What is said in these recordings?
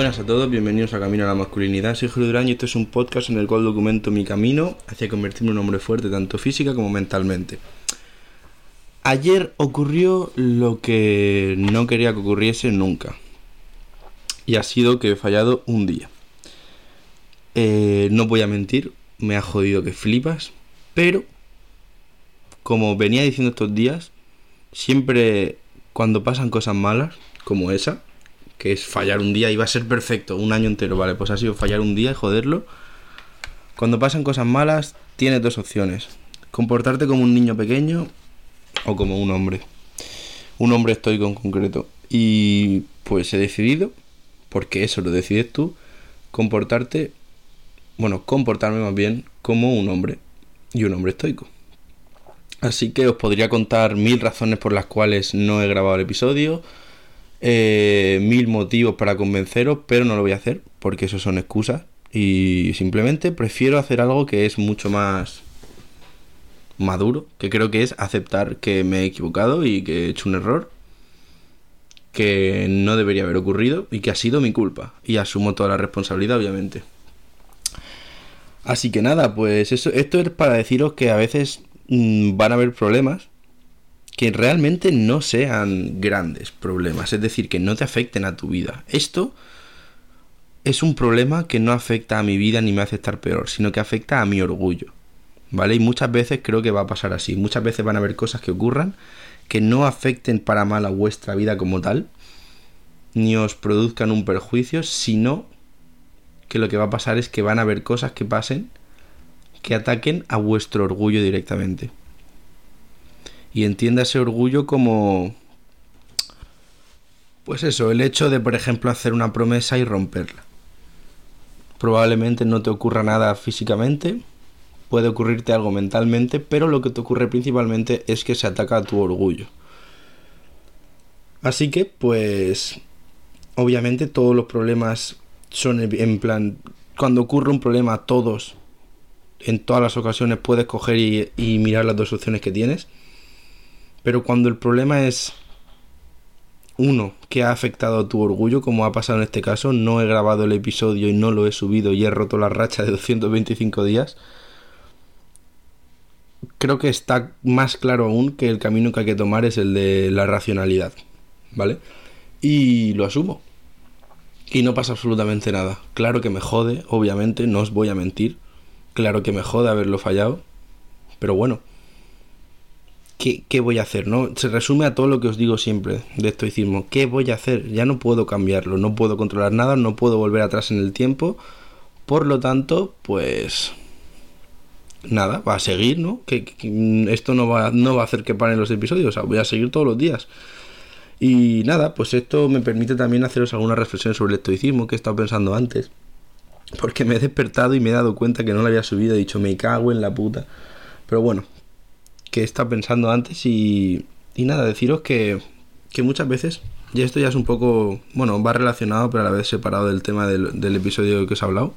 buenas a todos, bienvenidos a Camino a la Masculinidad. Soy Julio Durán y este es un podcast en el cual documento mi camino hacia convertirme en un hombre fuerte, tanto física como mentalmente. Ayer ocurrió lo que no quería que ocurriese nunca. Y ha sido que he fallado un día. Eh, no voy a mentir, me ha jodido que flipas, pero como venía diciendo estos días, siempre cuando pasan cosas malas, como esa, que es fallar un día y va a ser perfecto, un año entero, vale, pues ha sido fallar un día y joderlo. Cuando pasan cosas malas, tienes dos opciones. Comportarte como un niño pequeño o como un hombre. Un hombre estoico en concreto. Y pues he decidido, porque eso lo decides tú, comportarte, bueno, comportarme más bien como un hombre y un hombre estoico. Así que os podría contar mil razones por las cuales no he grabado el episodio eh, mil motivos para convenceros, pero no lo voy a hacer porque eso son excusas y simplemente prefiero hacer algo que es mucho más maduro, que creo que es aceptar que me he equivocado y que he hecho un error que no debería haber ocurrido y que ha sido mi culpa y asumo toda la responsabilidad obviamente. Así que nada, pues eso, esto es para deciros que a veces mm, van a haber problemas que realmente no sean grandes problemas, es decir, que no te afecten a tu vida. Esto es un problema que no afecta a mi vida ni me hace estar peor, sino que afecta a mi orgullo. ¿Vale? Y muchas veces creo que va a pasar así. Muchas veces van a haber cosas que ocurran que no afecten para mal a vuestra vida como tal, ni os produzcan un perjuicio, sino que lo que va a pasar es que van a haber cosas que pasen que ataquen a vuestro orgullo directamente y entienda ese orgullo como pues eso, el hecho de por ejemplo hacer una promesa y romperla. Probablemente no te ocurra nada físicamente, puede ocurrirte algo mentalmente, pero lo que te ocurre principalmente es que se ataca a tu orgullo. Así que, pues, obviamente todos los problemas son en plan, cuando ocurre un problema, todos, en todas las ocasiones puedes coger y, y mirar las dos opciones que tienes pero cuando el problema es uno que ha afectado a tu orgullo, como ha pasado en este caso, no he grabado el episodio y no lo he subido y he roto la racha de 225 días, creo que está más claro aún que el camino que hay que tomar es el de la racionalidad, ¿vale? Y lo asumo. Y no pasa absolutamente nada. Claro que me jode, obviamente, no os voy a mentir. Claro que me jode haberlo fallado. Pero bueno, ¿qué, voy a hacer? ¿no? Se resume a todo lo que os digo siempre de estoicismo. ¿Qué voy a hacer? Ya no puedo cambiarlo, no puedo controlar nada, no puedo volver atrás en el tiempo. Por lo tanto, pues nada, va a seguir, ¿no? Que, esto no va, no va a hacer que paren los episodios, o sea, voy a seguir todos los días. Y nada, pues esto me permite también haceros alguna reflexión sobre el estoicismo que he estado pensando antes. Porque me he despertado y me he dado cuenta que no lo había subido, he dicho, me cago en la puta. Pero bueno, que he estado pensando antes y, y nada, deciros que, que muchas veces, y esto ya es un poco, bueno, va relacionado pero a la vez separado del tema del, del episodio que os he hablado,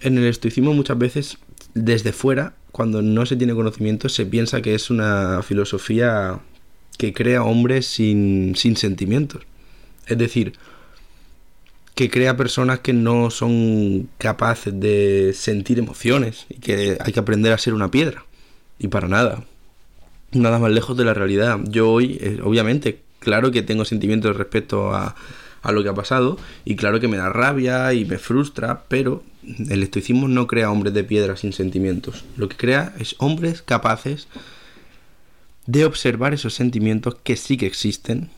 en el estoicismo muchas veces desde fuera, cuando no se tiene conocimiento, se piensa que es una filosofía que crea hombres sin, sin sentimientos. Es decir, que crea personas que no son capaces de sentir emociones y que hay que aprender a ser una piedra. Y para nada. Nada más lejos de la realidad. Yo hoy, eh, obviamente, claro que tengo sentimientos respecto a, a lo que ha pasado y claro que me da rabia y me frustra, pero el estoicismo no crea hombres de piedra sin sentimientos. Lo que crea es hombres capaces de observar esos sentimientos que sí que existen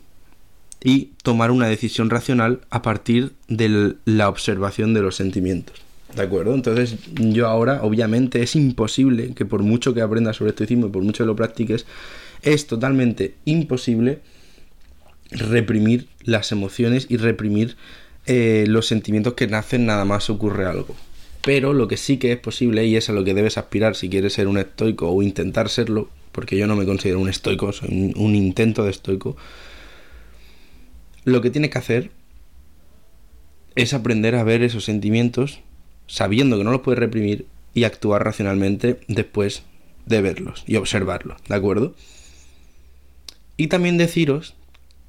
y tomar una decisión racional a partir de la observación de los sentimientos. ¿De acuerdo? Entonces yo ahora, obviamente, es imposible que por mucho que aprendas sobre estoicismo y por mucho que lo practiques, es totalmente imposible reprimir las emociones y reprimir eh, los sentimientos que nacen nada más ocurre algo. Pero lo que sí que es posible y es a lo que debes aspirar si quieres ser un estoico o intentar serlo, porque yo no me considero un estoico, soy un, un intento de estoico, lo que tienes que hacer es aprender a ver esos sentimientos sabiendo que no los puedes reprimir y actuar racionalmente después de verlos y observarlos, ¿de acuerdo? Y también deciros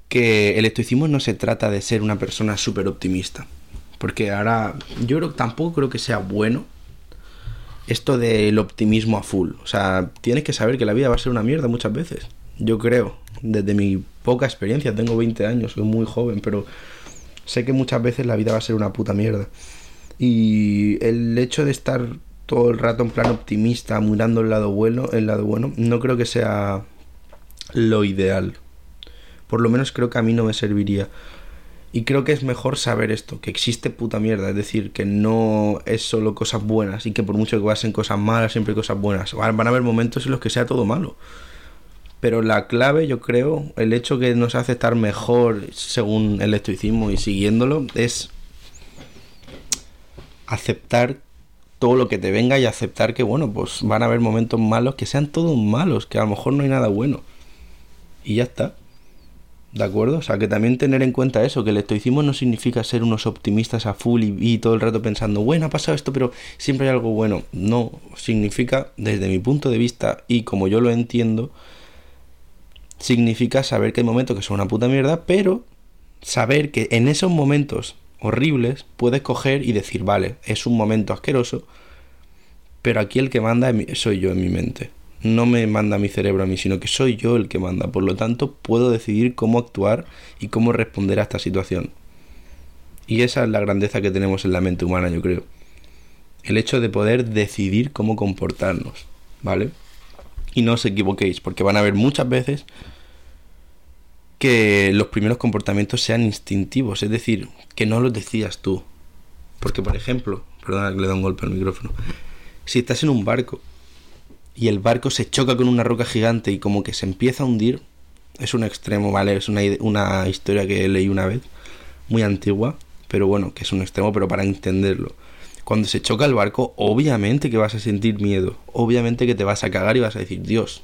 que el estoicismo no se trata de ser una persona súper optimista. Porque ahora yo tampoco creo que sea bueno esto del optimismo a full. O sea, tienes que saber que la vida va a ser una mierda muchas veces. Yo creo, desde mi poca experiencia, tengo 20 años, soy muy joven, pero sé que muchas veces la vida va a ser una puta mierda. Y el hecho de estar todo el rato en plan optimista, mirando el lado bueno, el lado bueno, no creo que sea lo ideal. Por lo menos creo que a mí no me serviría. Y creo que es mejor saber esto, que existe puta mierda, es decir, que no es solo cosas buenas y que por mucho que pasen cosas malas, siempre hay cosas buenas. Van a haber momentos en los que sea todo malo. Pero la clave, yo creo, el hecho que nos hace estar mejor según el estoicismo y siguiéndolo, es aceptar todo lo que te venga y aceptar que, bueno, pues van a haber momentos malos, que sean todos malos, que a lo mejor no hay nada bueno. Y ya está. ¿De acuerdo? O sea, que también tener en cuenta eso, que el estoicismo no significa ser unos optimistas a full y, todo el rato pensando, bueno, ha pasado esto, pero siempre hay algo bueno. No, significa, desde mi punto de vista y como yo lo entiendo, significa saber que hay momentos que son una puta mierda, pero saber que en esos momentos horribles puedes coger y decir, vale, es un momento asqueroso, pero aquí el que manda soy yo en mi mente no me manda mi cerebro a mí, sino que soy yo el que manda. Por lo tanto, puedo decidir cómo actuar y cómo responder a esta situación. Y esa es la grandeza que tenemos en la mente humana, yo creo. El hecho de poder decidir cómo comportarnos, ¿vale? Y no os equivoquéis, porque van a haber muchas veces que los primeros comportamientos sean instintivos, es decir, que no los decías tú. Porque, por ejemplo, perdona que le da un golpe al micrófono, si estás en un barco y el barco se choca con una roca gigante y como que se empieza a hundir. Es un extremo, ¿vale? Es una, una historia que leí una vez, muy antigua, pero bueno, que es un extremo, pero para entenderlo. Cuando se choca el barco, obviamente que vas a sentir miedo, obviamente que te vas a cagar y vas a decir, Dios,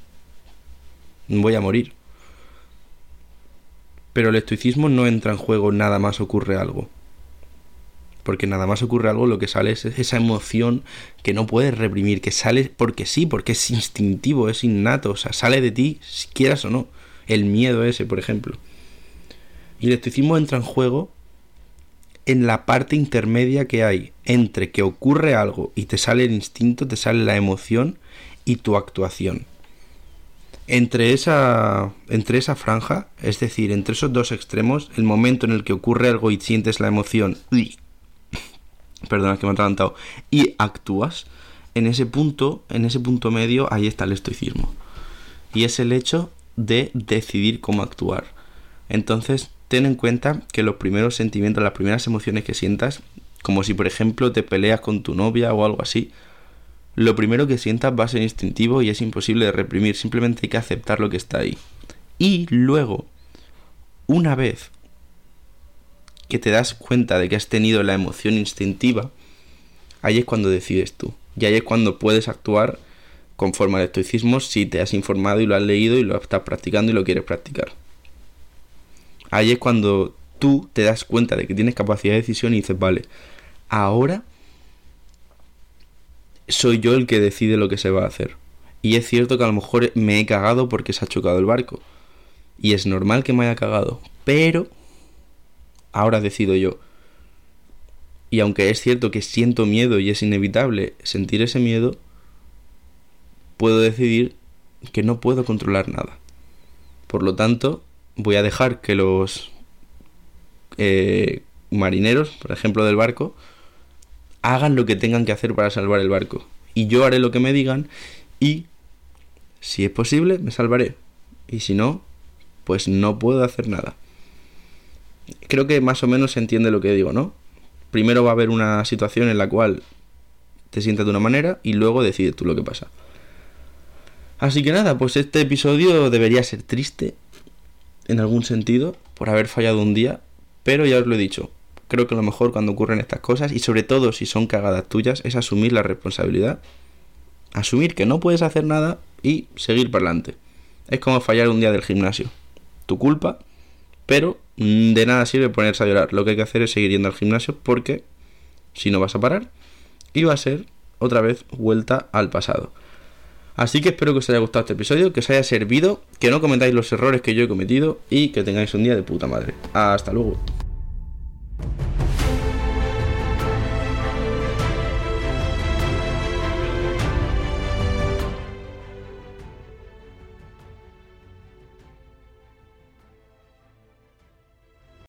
voy a morir. Pero el estoicismo no entra en juego nada más ocurre algo porque nada más ocurre algo, lo que sale es esa emoción que no puedes reprimir, que sale porque sí, porque es instintivo, es innato, o sea, sale de ti, si quieras o no. El miedo ese, por ejemplo. Y el estoicismo entra en juego en la parte intermedia que hay entre que ocurre algo y te sale el instinto, te sale la emoción y tu actuación. Entre esa, entre esa franja, es decir, entre esos dos extremos, el momento en el que ocurre algo y sientes la emoción perdona que me he adelantado, y actúas, en ese punto, en ese punto medio, ahí está el estoicismo. Y es el hecho de decidir cómo actuar. Entonces, ten en cuenta que los primeros sentimientos, las primeras emociones que sientas, como si por ejemplo te peleas con tu novia o algo así, lo primero que sientas va a ser instintivo y es imposible de reprimir, simplemente hay que aceptar lo que está ahí. Y luego, una vez que te das cuenta de que has tenido la emoción instintiva, ahí es cuando decides tú. Y ahí es cuando puedes actuar conforme al estoicismo si te has informado y lo has leído y lo estás practicando y lo quieres practicar. Ahí es cuando tú te das cuenta de que tienes capacidad de decisión y dices, vale, ahora soy yo el que decide lo que se va a hacer. Y es cierto que a lo mejor me he cagado porque se ha chocado el barco. Y es normal que me haya cagado. Pero ahora decido yo. Y aunque es cierto que siento miedo y es inevitable sentir ese miedo, puedo decidir que no puedo controlar nada. Por lo tanto, voy a dejar que los eh, marineros, por ejemplo, del barco, hagan lo que tengan que hacer para salvar el barco. Y yo haré lo que me digan y, si es posible, me salvaré. Y si no, pues no puedo hacer nada creo que más o menos se entiende lo que digo, ¿no? Primero va a haber una situación en la cual te sientas de una manera y luego decides tú lo que pasa. Así que nada, pues este episodio debería ser triste en algún sentido por haber fallado un día, pero ya os lo he dicho, creo que lo mejor cuando ocurren estas cosas y sobre todo si son cagadas tuyas es asumir la responsabilidad, asumir que no puedes hacer nada y seguir para adelante. Es como fallar un día del gimnasio. Tu culpa, pero de nada sirve ponerse a llorar. Lo que hay que hacer es seguir yendo al gimnasio porque si no vas a parar y va a ser otra vez vuelta al pasado. Así que espero que os haya gustado este episodio, que os haya servido, que no cometáis los errores que yo he cometido y que tengáis un día de puta madre. Hasta luego.